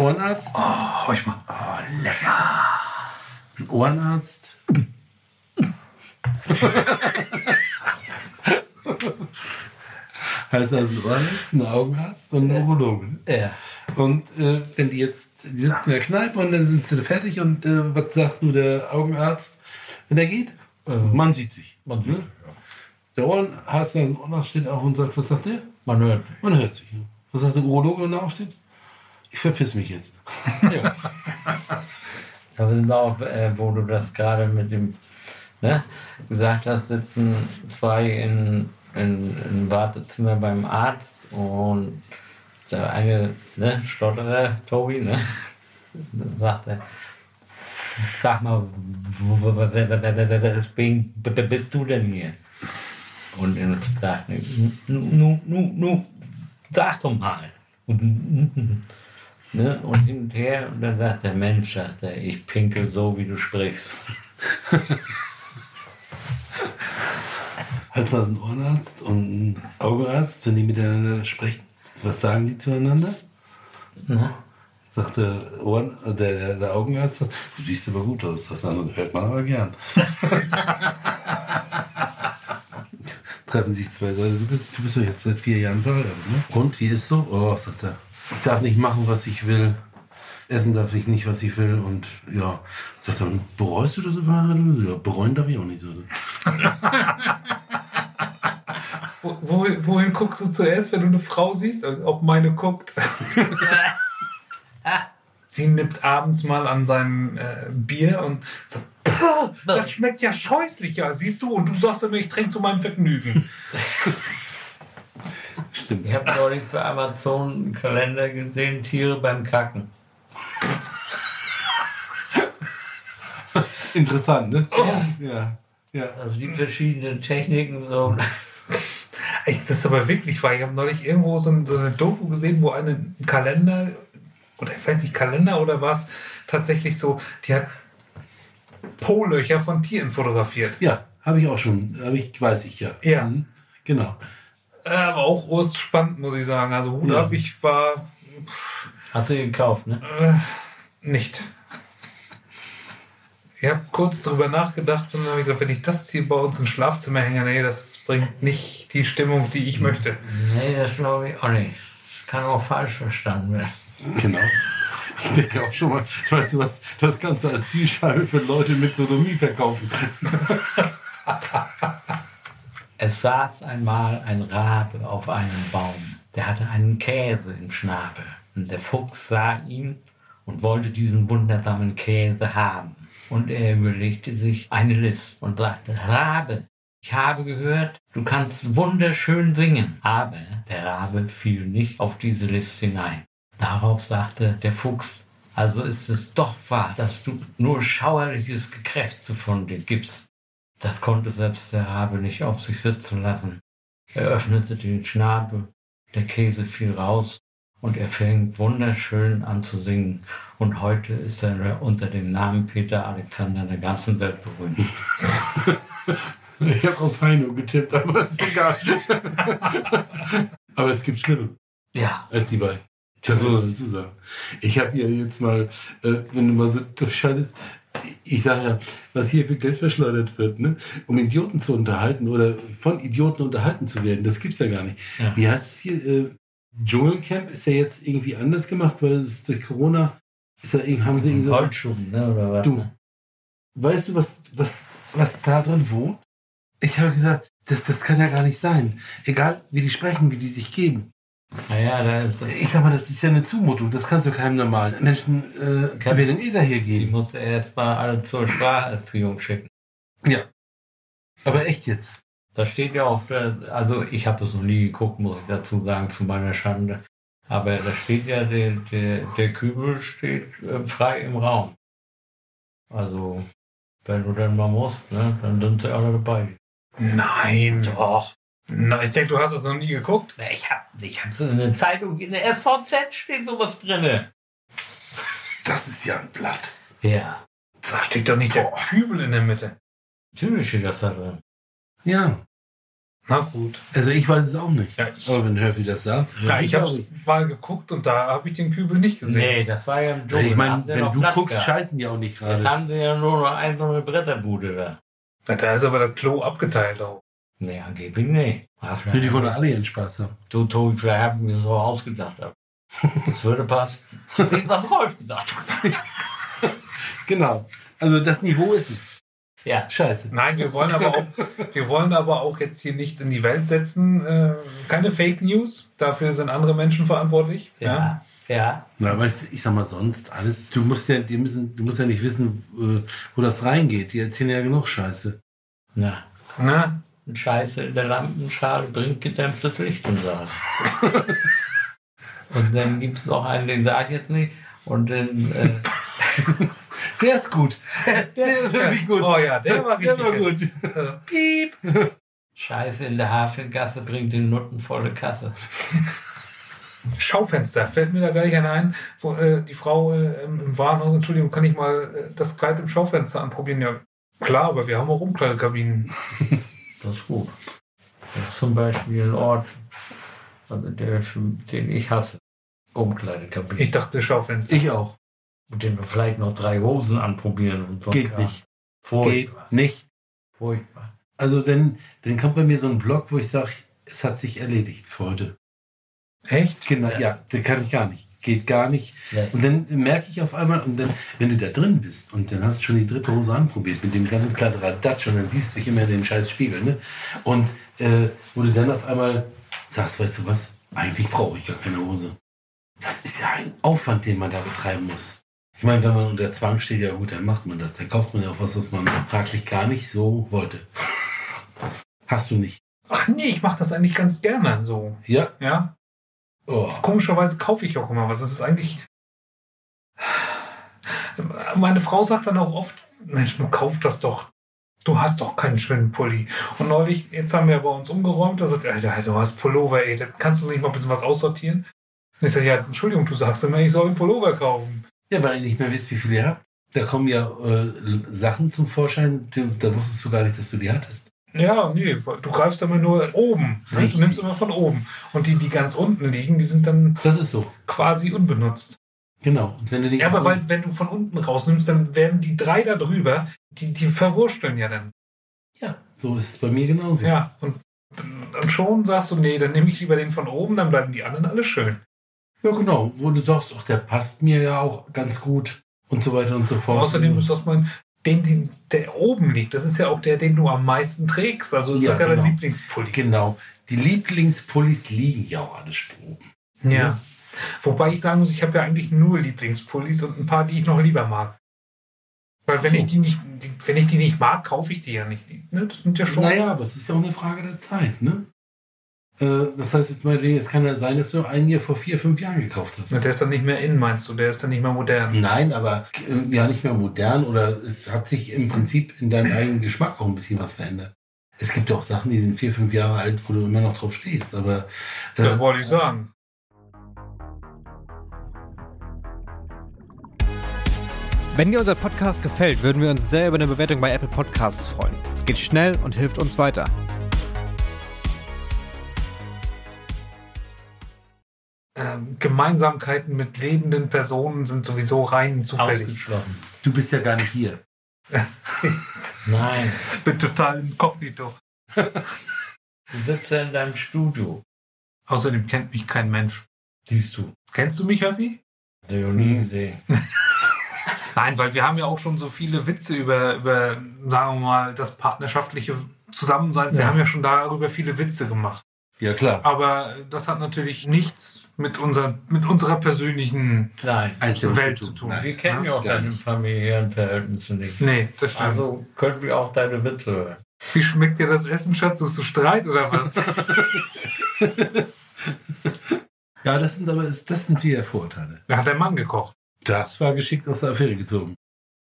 Ohrenarzt, Oh, hör ich mal. Oh, lecker. ein Ohrenarzt. heißt also ein Ohrenarzt, ein Augenarzt und ein Urologe. ne? Ja. Und äh, wenn die jetzt, die sitzen in der Kneipe und dann sind sie fertig und äh, was sagt nur der Augenarzt, wenn er geht? man sieht sich. Man, Ne? Der Ohrenarzt, also der Ohrenarzt steht auf und sagt, was sagt der? man hört. Man hört sich. Ne? Was sagt der Urologe, wenn er aufsteht? Ich verpiss mich jetzt. Ja. Aber sind auch, äh, wo du das gerade mit dem ne, gesagt hast, sitzen zwei in, in, im Wartezimmer beim Arzt und der eine ne, Stotterer, Tobi, ne, sagt er, sag mal, weswegen bist du denn hier? Und er sagt, nu, nu, nu, nu, sag doch mal. Und, Ne? Und hin und her, und dann sagt der Mensch, sagt er, ich pinkel so, wie du sprichst. Heißt das ein Ohrenarzt und ein Augenarzt, wenn die miteinander sprechen? Was sagen die zueinander? Ne? Sagt der, Ohren, äh, der, der, Augenarzt, du siehst aber gut aus. Sagt der andere, hört man aber gern. Treffen sich zwei Leute. Du bist, du bist doch jetzt seit vier Jahren verheiratet, ne? Und, wie ist so? Oh, sagt er, ich darf nicht machen, was ich will. Essen darf ich nicht, was ich will. Und ja, sagt er, und bereust du das bist? Ja, bereuen darf ich auch nicht so. Wo, wo, wohin guckst du zuerst, wenn du eine Frau siehst? Also, Ob meine guckt. Sie nimmt abends mal an seinem äh, Bier und sagt, "Pah, das schmeckt ja scheußlich, ja, siehst du? Und du sagst immer, ich trinke zu meinem Vergnügen. Stimmt. Ich habe neulich bei Amazon einen Kalender gesehen, Tiere beim Kacken. Interessant, ne? Ja. Ja. Also die verschiedenen Techniken so. Echt, das ist aber wirklich wahr. Ich habe neulich irgendwo so, ein, so eine Doku gesehen, wo eine ein Kalender, oder ich weiß nicht, Kalender oder was, tatsächlich so, die hat Po-Löcher von Tieren fotografiert. Ja, habe ich auch schon. Hab ich, weiß ich ja. Ja. Mhm. Genau. Äh, aber auch urst spannend, muss ich sagen. Also Hut Ja. ab, ich war Hast du die gekauft, ne? äh, nicht. Ich habe kurz drüber nachgedacht und dann habe ich gesagt, wenn ich das hier bei uns ins Schlafzimmer hänge, nee, das bringt nicht die Stimmung, die ich möchte. Nee, das glaube ich auch nicht. Das kann auch falsch verstanden werden. Genau. Ich denke auch schon mal, weißt du was, das kannst du als Zielscheibe für Leute mit Sodomie verkaufen. Es saß einmal ein Rabe auf einem Baum. Der hatte einen Käse im Schnabel. Und der Fuchs sah ihn und wollte diesen wundersamen Käse haben. Und er überlegte sich eine List und sagte, Rabe, ich habe gehört, du kannst wunderschön singen. Aber der Rabe fiel nicht auf diese List hinein. Darauf sagte der Fuchs, also ist es doch wahr, dass du nur schauerliches Gekrächze von dir gibst. Das konnte selbst der Rabe nicht auf sich sitzen lassen. Er öffnete den Schnabel, der Käse fiel raus und er fing wunderschön an zu singen. Und heute ist er unter dem Namen Peter Alexander in der ganzen Welt berühmt. Ich habe auf Heino getippt, aber ist egal. aber es gibt Schlimme Ja, als die beiden. Das muss man dazu sagen. Ich habe ja jetzt mal, äh, wenn du mal so durchschaltest, ich sage ja, was hier für Geld verschleudert wird, ne? um Idioten zu unterhalten oder von Idioten unterhalten zu werden, das gibt's ja gar nicht. Ja. Wie heißt es hier? Äh, Dschungelcamp ist ja jetzt irgendwie anders gemacht, weil es durch Corona ist ja, haben sie irgendwie so, Holzschuhen, ne, oder was? Du. ne? Weißt du, was, was, was da drin wohnt? Ich habe gesagt, das, das kann ja gar nicht sein. Egal, wie die sprechen, wie die sich geben. Naja, da ist Ich sag mal, das ist ja eine Zumutung. Das kannst du keinem normalen Menschen äh, Kann- will denn eh da hier die geben. muss er erst mal alle zur Spracherziehung schicken. Ja. Aber echt jetzt. Da steht ja auch, äh, also ich habe das noch nie geguckt, muss ich dazu sagen, zu meiner Schande. Aber da steht ja, der, der, der Kübel steht äh, frei im Raum. Also, wenn du dann mal musst, ne, dann sind sie alle dabei. Nein. Doch. Na, ich denke, du hast es noch nie geguckt. Na, ich hab, ich hab's in der Zeitung, in der SVZ steht sowas drinne. Das ist ja ein Blatt. Ja, Da steht doch nicht der Kübel in der Mitte. natürlich steht das da drin. Ja, Na gut. also ich weiß es auch nicht. Ja, ich, Aber wenn Hörfi das sagt. ja, ich habe mal geguckt und da habe ich den Kübel nicht gesehen. Nee, das war ja ein Ja, Joke. ich meine, wenn du Platz guckst, gehabt. scheißen die auch nicht Jetzt gerade. haben sie ja nur noch eine so eine Bretterbude da. Na, Da ist aber das Klo abgeteilt auch. Nee, angeblich nee. Ah, vielleicht Nur die haben- alle ihren Spaß haben. Du, Tobi, vielleicht haben wir es so ausgedacht. Das würde passen. Was Rolf gesagt hat. Genau. Also das Niveau ist es. Ja. Scheiße. Nein, wir wollen aber auch, wir wollen aber auch jetzt hier nichts in die Welt setzen. Äh, keine Fake News. Dafür sind andere Menschen verantwortlich. Ja. Ja. Na, aber ich, ich sag mal sonst, alles, du musst ja, die müssen, du musst ja nicht wissen, äh, wo das reingeht. Die erzählen ja genug Scheiße. Na, Na, Scheiße in der Lampenschale bringt gedämpftes Licht im Saal. Und dann gibt es noch einen, den sage ich jetzt nicht. Und dann, äh, Der ist gut. Der ist wirklich gut. Oh ja, der war richtig Der war gut. Piep. Scheiße in der Hafengasse bringt den Nutten volle Kasse. Schaufenster, fällt mir da gar nicht ein, wo äh, die Frau äh, im im Warenhaus, Entschuldigung, kann ich mal äh, das Kleid im Schaufenster anprobieren? Ja, klar, aber wir haben auch Umkleidekabinen. Das ist gut. Das ist zum Beispiel ein Ort, also der, den ich hasse. Umkleidekabine. Ich dachte Schaufenster. Ich auch. Mit dem wir vielleicht noch drei Hosen anprobieren. Und so Geht nicht. Geht Furchtbar. nicht. Furchtbar. Also dann, dann kommt bei mir so ein Blog, wo ich sage, es hat sich erledigt für heute. Echt? Genau, ja, der kann ich gar nicht. Geht gar nicht. Nee. Und dann merke ich auf einmal, und dann, wenn du da drin bist und dann hast du schon die dritte Hose anprobiert mit dem ganzen Kladderadatsch und dann siehst du dich immer in den scheiß Spiegel, ne? Und äh, wo du dann auf einmal sagst, weißt du was, eigentlich brauche ich gar keine Hose. Das ist ja ein Aufwand, den man da betreiben muss. Ich meine, wenn man unter Zwang steht, ja gut, dann macht man das. Dann kauft man ja auch was, was man fraglich gar nicht so wollte. Hast du nicht. Ach nee, ich mache das eigentlich ganz gerne so. Ja. Ja. Oh. Komischerweise kaufe ich auch immer was. Das ist eigentlich. Meine Frau sagt dann auch oft: Mensch, du kauf das doch. Du hast doch keinen schönen Pulli. Und neulich, jetzt haben wir bei uns umgeräumt, da sagt er, Alter, du hast Pullover, ey, kannst du nicht mal ein bisschen was aussortieren? Und ich sage, ja, Entschuldigung, du sagst immer, ich soll einen Pullover kaufen. Ja, weil ihr nicht mehr wisst, wie viele ihr habt. Da kommen ja äh, Sachen zum Vorschein, da wusstest du gar nicht, dass du die hattest. Ja, nee, du greifst immer nur oben. Ne? Du nimmst immer von oben. Und die, die ganz unten liegen, die sind dann Das ist so. quasi unbenutzt. Genau. Und wenn du Ja, aber weil, wenn du von unten rausnimmst, dann werden die drei da drüber, die, die verwursteln ja dann. Ja, so ist es bei mir genauso. Ja, und dann schon sagst du, nee, dann nehme ich lieber den von oben, dann bleiben die anderen alle schön. Ja, genau. Wo du sagst, ach, der passt mir ja auch ganz gut und so weiter und so fort. Außerdem ist das mein, den, den, der oben liegt, das ist ja auch der, den du am meisten trägst. Also ist Ja, das ja genau. dein Lieblingspulli. Genau. Die Lieblingspullis liegen ja auch alle oben. Ja. Wobei ich sagen muss, ich habe ja eigentlich nur Lieblingspullis und ein paar, die ich noch lieber mag. Weil wenn So. ich die nicht, wenn ich die nicht mag, kaufe ich die ja nicht. Ne? Das sind ja schon. Naja, aber es ist ja auch eine Frage der Zeit, ne? Äh, das heißt, jetzt mal, es kann ja sein, dass du einen hier vor vier, fünf Jahren gekauft hast. Na, Der ist dann nicht mehr in, meinst du? Der ist dann nicht mehr modern. Nein, aber äh, ja nicht mehr modern oder es hat sich im Prinzip in deinem eigenen Geschmack auch ein bisschen was verändert. Es gibt ja auch Sachen, die sind vier, fünf Jahre alt, wo du immer noch drauf stehst, aber äh, Das wollte ich sagen. Wenn dir unser Podcast gefällt, würden wir uns sehr über eine Bewertung bei Apple Podcasts freuen. Es geht schnell und hilft uns weiter. Gemeinsamkeiten mit lebenden Personen sind sowieso rein zufällig. Ausgeschlossen. du bist ja gar nicht hier. Nein. bin total inkognito. Du sitzt ja in deinem Studio. Außerdem kennt mich kein Mensch. Siehst du. Kennst du mich, Höffi? Hab ich noch nie Hm. gesehen. Nein, weil wir haben ja auch schon so viele Witze über, über sagen wir mal, das partnerschaftliche Zusammensein. Wir Ja. haben ja schon darüber viele Witze gemacht. Ja, klar. Aber das hat natürlich nichts mit, unser, mit unserer persönlichen Nein. Welt zu tun. Wir kennen ja auch deine familiären Verhältnisse nicht. Nee, das stimmt. Also können wir auch deine Witze hören. Wie schmeckt dir das Essen, Schatz? Suchst du Streit oder was? Ja, das sind aber das sind wieder Vorteile. Da hat der Mann gekocht. Das war geschickt aus der Affäre gezogen.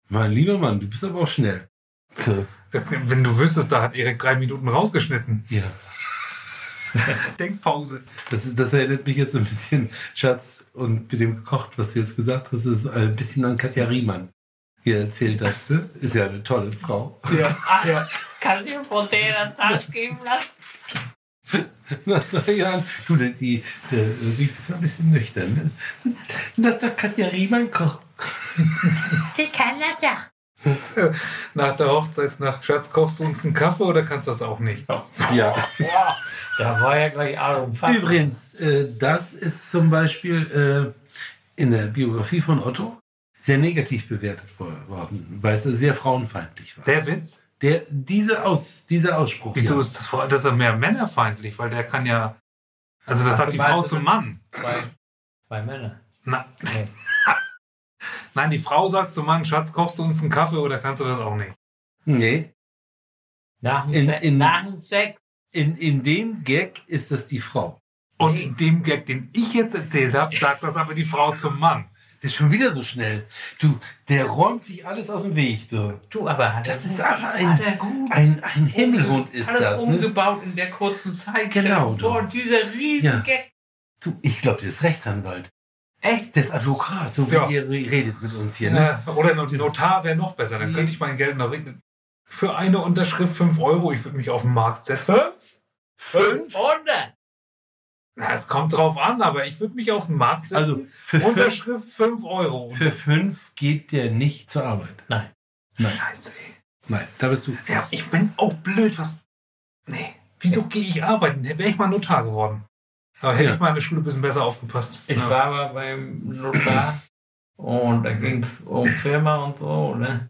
Mein lieber Mann, du bist aber auch schnell. So, Wenn du wüsstest, da hat Erik drei Minuten rausgeschnitten. ja. Denkpause. Das, das erinnert mich jetzt ein bisschen, Schatz, und mit dem gekocht, was du jetzt gesagt hast, ist ein bisschen an Katja Riemann hier erzählt hat. Ne? Ist ja eine tolle Frau. Ja, ja. Kann ich von der das geben lassen? Nach drei Jahren. Du, die, die, die, die ist ein bisschen nüchtern. Ne? Lass doch Katja Riemann kochen. Ich kann das ja. Nach der Hochzeitsnacht, Schatz, kochst du uns einen Kaffee oder kannst du das auch nicht? Ja. Wow, da war ja gleich Ahnung. Übrigens, äh, das ist zum Beispiel äh, in der Biografie von Otto sehr negativ bewertet wo- worden, weil es sehr frauenfeindlich war. Der Witz? Der, diese Aus, dieser Ausspruch. Wieso ja. ist das, das ist ja mehr männerfeindlich? Weil der kann ja. Also, das Ach, hat die Frau zum Mann. Zwei, zwei Männer. Na, Nee. nein, die Frau sagt zum Mann: Schatz, kochst du uns einen Kaffee oder kannst du das auch nicht? Nee, Nach dem, In- in- nach dem Sex. in, in dem Gag ist das die Frau. Und Nee. in dem Gag, den ich jetzt erzählt habe, sagt das aber die Frau zum Mann. Das ist schon wieder so schnell. Du, der räumt sich alles aus dem Weg. Du. Du, aber hat Das er ist gut- aber ein, hat er gut ein, ein Himmelhund ist alles das. Ne? umgebaut in der kurzen Zeit. Genau, du. dieser riesen Ja. Gag. Du, ich glaube, der ist Rechtsanwalt. Echt? Der ist Advokat, so wie Ja. ihr redet mit uns hier. Ne? Ja, oder Not- Notar wäre noch besser. Dann könnte ich mein Geld noch für eine Unterschrift 5 Euro. Ich würde mich auf den Markt setzen. Fünf? 500? Na, es kommt drauf an, aber ich würde mich auf den Markt setzen. Also für fünf, Unterschrift 5 Euro. für fünf geht der nicht zur Arbeit. Nein. Nein, Scheiße, ey. nein, da bist du. Ja, ich bin auch blöd, was. Nee. Wieso gehe ich arbeiten? Wäre ich mal Notar geworden. Aber hätte Ja. ich mal in der Schule ein bisschen besser aufgepasst. Ich ja. war aber beim Notar und da ging es um Firma und so, ne?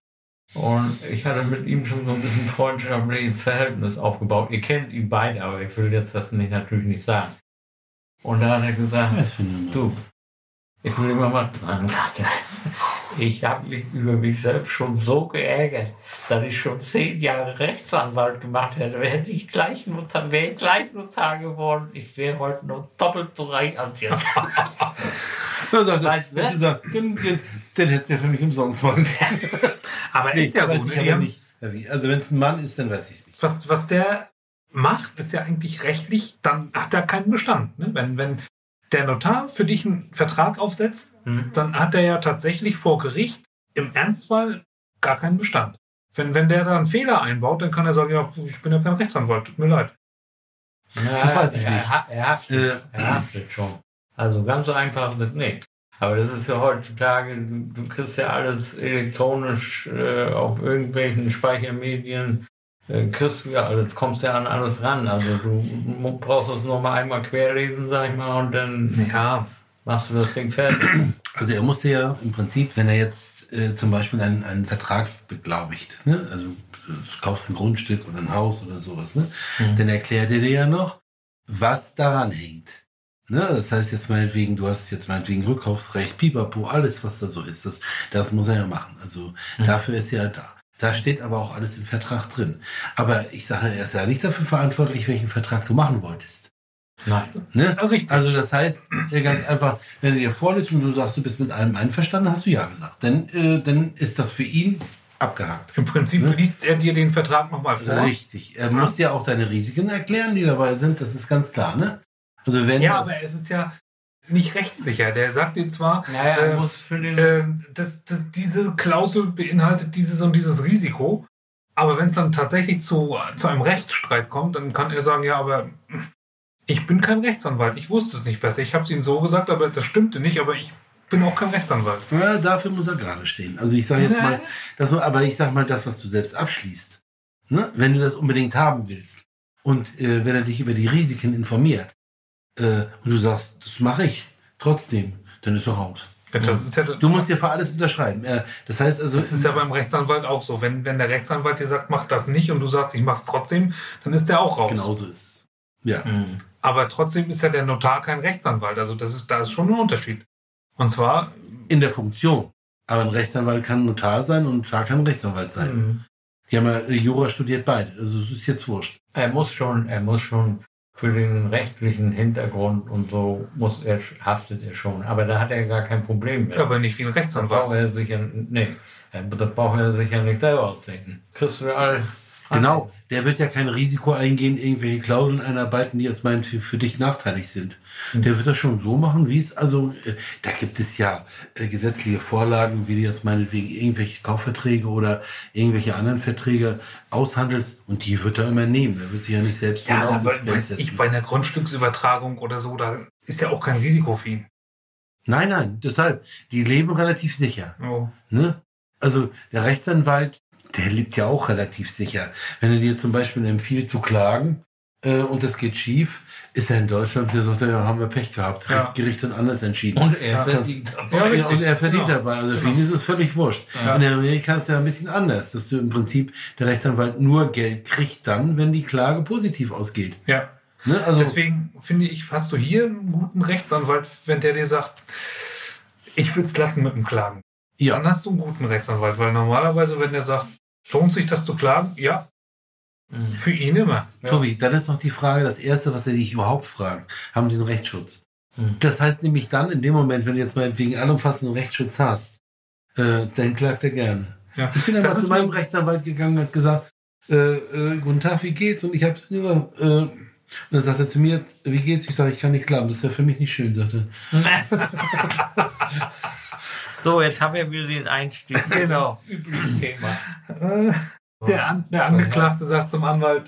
Und ich hatte mit ihm schon so ein bisschen freundschaftliches Verhältnis aufgebaut. Ihr kennt ihn beide, aber ich will jetzt das nicht, natürlich nicht sagen. Und da hat er gesagt. Du, ich will immer mal sagen, warte, ich habe mich über mich selbst schon so geärgert, dass ich schon zehn Jahre Rechtsanwalt gemacht hätte. Hätte ich gleich Notar, wäre ich gleich Notar geworden, ich wäre heute noch doppelt so reich als jetzt. Dann Weißt du, dass du sagst, den, den, den hättest du ja für mich umsonst machen. Aber ist ja so. Ne? ich Die aber nicht. Also wenn es ein Mann ist, dann weiß ich es nicht. was, was der macht, ist ja eigentlich rechtlich, dann hat er keinen Bestand. Ne? Wenn, wenn der Notar für dich einen Vertrag aufsetzt, Hm? dann hat er ja tatsächlich vor Gericht im Ernstfall gar keinen Bestand. Wenn, wenn der da einen Fehler einbaut, dann kann er sagen, ja, ich bin ja kein Rechtsanwalt, tut mir leid. Ja, Das weiß ich er, nicht. Er haftet, Äh. er haftet schon. Also ganz so einfach ist das nicht. Aber das ist ja heutzutage, du, du kriegst ja alles elektronisch äh, auf irgendwelchen Speichermedien, kriegst du ja alles, kommst ja an alles ran. Also du brauchst es nur mal einmal querlesen, sag ich mal, und dann Ja, machst du das Ding fertig. Also er musste ja im Prinzip, wenn er jetzt äh, zum Beispiel einen, einen Vertrag beglaubigt, ne? also du kaufst ein Grundstück oder ein Haus oder sowas, ne? dann erklärt er dir ja noch, was daran hängt. Ne? Das heißt jetzt meinetwegen, du hast jetzt meinetwegen Rückkaufsrecht, Pipapo, alles was da so ist, das, das muss er ja machen. Also dafür ist er ja da. Da steht aber auch alles im Vertrag drin. Aber ich sage, er ist ja nicht dafür verantwortlich, welchen Vertrag du machen wolltest. Nein. Ne? Ja, richtig. Also das heißt, äh, ganz einfach, wenn er dir vorliest und du sagst, du bist mit allem einverstanden, hast du ja gesagt. Dann, äh, dann ist das für ihn abgehakt. Im Prinzip Ne? liest er dir den Vertrag nochmal vor. Richtig. Er muss ja auch deine Risiken erklären, die dabei sind. Das ist ganz klar, ne? Also wenn Ja, aber es ist ja nicht rechtssicher. Der sagt dir zwar, Naja, muss für den. ähm, dass, dass diese Klausel beinhaltet dieses und dieses Risiko. Aber wenn es dann tatsächlich zu, zu einem Rechtsstreit kommt, dann kann er sagen, ja, aber ich bin kein Rechtsanwalt. Ich wusste es nicht besser. Ich habe es Ihnen so gesagt, aber das stimmte nicht. Aber ich bin auch kein Rechtsanwalt. ja, dafür muss er gerade stehen. Also ich sage jetzt mal, das, aber ich sage mal das, was du selbst abschließt. Ne? Wenn du das unbedingt haben willst und äh, wenn er dich über die Risiken informiert äh, und du sagst, das mache ich trotzdem, dann ist er raus. Ja, das ist ja, Du musst ja für alles unterschreiben. Äh, das heißt also, das ist ja beim Rechtsanwalt auch so. Wenn, wenn der Rechtsanwalt dir sagt, mach das nicht und du sagst, ich mach's trotzdem, dann ist der auch raus. genau so ist es. Ja. Hm. Aber trotzdem ist ja der Notar kein Rechtsanwalt. Also das ist, da ist schon ein Unterschied. Und zwar, In der Funktion. Aber ein Rechtsanwalt kann Notar sein und ein Notar kann Rechtsanwalt sein. Hm. Die haben ja Jura studiert beide. Also es ist jetzt wurscht. Er muss schon, er muss schon für den rechtlichen Hintergrund und so muss er, haftet er schon. Aber da hat er gar kein Problem mit. Aber nicht wie ein Da Rechtsanwalt. braucht er sich ja, nee, da braucht er sich ja nicht selber ausdenken. Kriegst du alles. Genau, der wird ja kein Risiko eingehen, irgendwelche Klauseln einarbeiten, die jetzt meinen für, für dich nachteilig sind. Der wird das schon so machen, wie es, also äh, da gibt es ja äh, gesetzliche Vorlagen, wie du jetzt meinetwegen irgendwelche Kaufverträge oder irgendwelche anderen Verträge aushandelst und die wird er immer nehmen. Er wird sich ja nicht selbst Ja, aber weiß ich, bei einer Grundstücksübertragung oder so, da ist ja auch kein Risiko für ihn. Nein, nein, deshalb, die leben relativ sicher. Oh. Ne? Also der Rechtsanwalt, der lebt ja auch relativ sicher. Wenn er dir zum Beispiel empfiehlt zu klagen äh, und das geht schief, ist er in Deutschland, der sagt, ja, haben wir Pech gehabt. Ja. Gericht hat anders entschieden. Und er Ja, verdient. Ja, Ja, richtig. und er verdient Genau. dabei. Also für ihn ist es völlig wurscht. Ja. In Amerika ist es ja ein bisschen anders, dass du im Prinzip der Rechtsanwalt nur Geld kriegt dann, wenn die Klage positiv ausgeht. Ja. Ne? Also Deswegen finde ich, hast du hier einen guten Rechtsanwalt, wenn der dir sagt, ich will es lassen mit dem Klagen. Ja, Dann hast du einen guten Rechtsanwalt, weil normalerweise, wenn der sagt, lohnt sich das zu klagen? Ja, Mhm. für ihn immer. Ja. Tobi, dann ist noch die Frage, das Erste, was er dich überhaupt fragt, haben sie einen Rechtsschutz? Mhm. Das heißt nämlich dann, in dem Moment, wenn du jetzt mal wegen allumfassenden Rechtsschutz hast, äh, dann klagt er gerne. Ja. Ich bin dann mal zu meinem Rechtsanwalt gegangen und hat gesagt, äh, äh, guten Tag, wie geht's? Und ich habe gesagt, äh, und dann sagt er zu mir, wie geht's? Ich sage, ich kann nicht klagen, das ist ja für mich nicht schön, sagte So, jetzt haben wir wieder den Einstieg. Genau. Übliches Thema. Äh, Der, An der Angeklagte sagt zum Anwalt,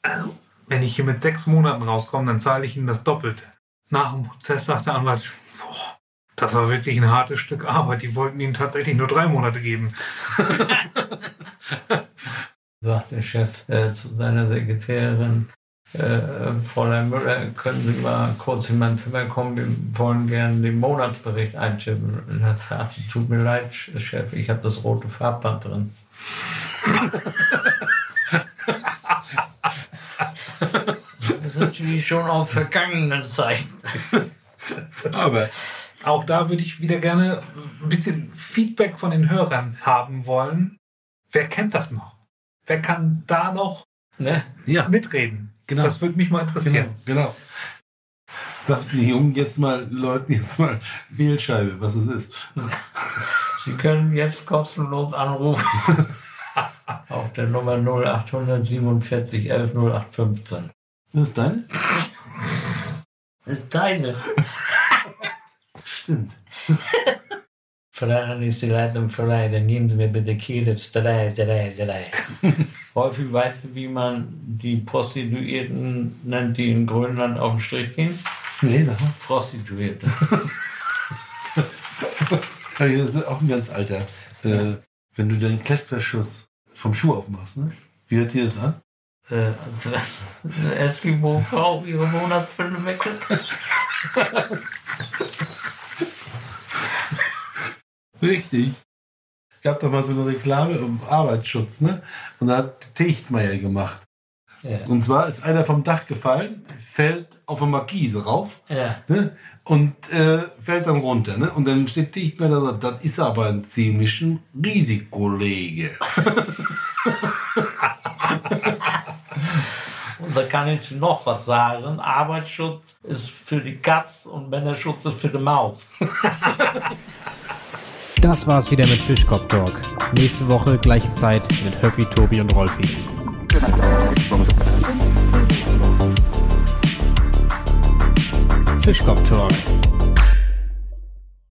also, wenn ich hier mit sechs Monaten rauskomme, dann zahle ich Ihnen das Doppelte. Nach dem Prozess sagt der Anwalt, boah, das war wirklich ein hartes Stück Arbeit. Die wollten Ihnen tatsächlich nur drei Monate geben. sagt der Chef äh, zu seiner Sekretärin, äh, Fräulein Müller, können Sie mal kurz in mein Zimmer kommen, wir wollen gerne den Monatsbericht eintippen. Und dann sagt sie, tut mir leid, Chef, ich habe das rote Farbband drin. Das ist natürlich schon aus vergangenen Zeiten. Aber Auch da würde ich wieder gerne ein bisschen Feedback von den Hörern haben wollen. Wer kennt das noch? Wer kann da noch Ne? ja, mitreden? Genau. Das würde mich mal interessieren. Genau. genau. Sagt die Jungen jetzt mal, Leuten jetzt mal Wählscheibe, was es ist. Sie können jetzt kostenlos anrufen. Auf der Nummer 0847 11 0815. Das ist deine? Das ist deine. Stimmt. Verleihen ist die Leitung verleihen. Nehmen Sie mir bitte Kiel 3, 3, 3. Wolfi, weißt du, wie man die Prostituierten nennt, die in Grönland auf den Strich gehen? Nee, sag mal. Prostituierte. das ist auch ein ganz alter. Äh, wenn du deinen Klettverschuss vom Schuh aufmachst, ne? wie hört dir das an? Äh, Eskimo-Frau ihre Monatsfülle wechselt. Richtig. Gab doch mal so eine Reklame um Arbeitsschutz, ne? Und da hat Tichtmeier gemacht. Ja. Und zwar ist einer vom Dach gefallen, fällt auf eine Markise rauf ja. ne? und äh, fällt dann runter. Ne? Und dann steht Tichtmeier da, sagt, das ist aber ein ziemlichen Risikolege. Und da kann ich noch was sagen. Arbeitsschutz ist für die Katz und Männerschutz ist für die Maus. Das war's wieder mit Fischkopf Talk. Nächste Woche gleiche Zeit mit Höppi, Tobi und Rolfi. Fischkopf Talk,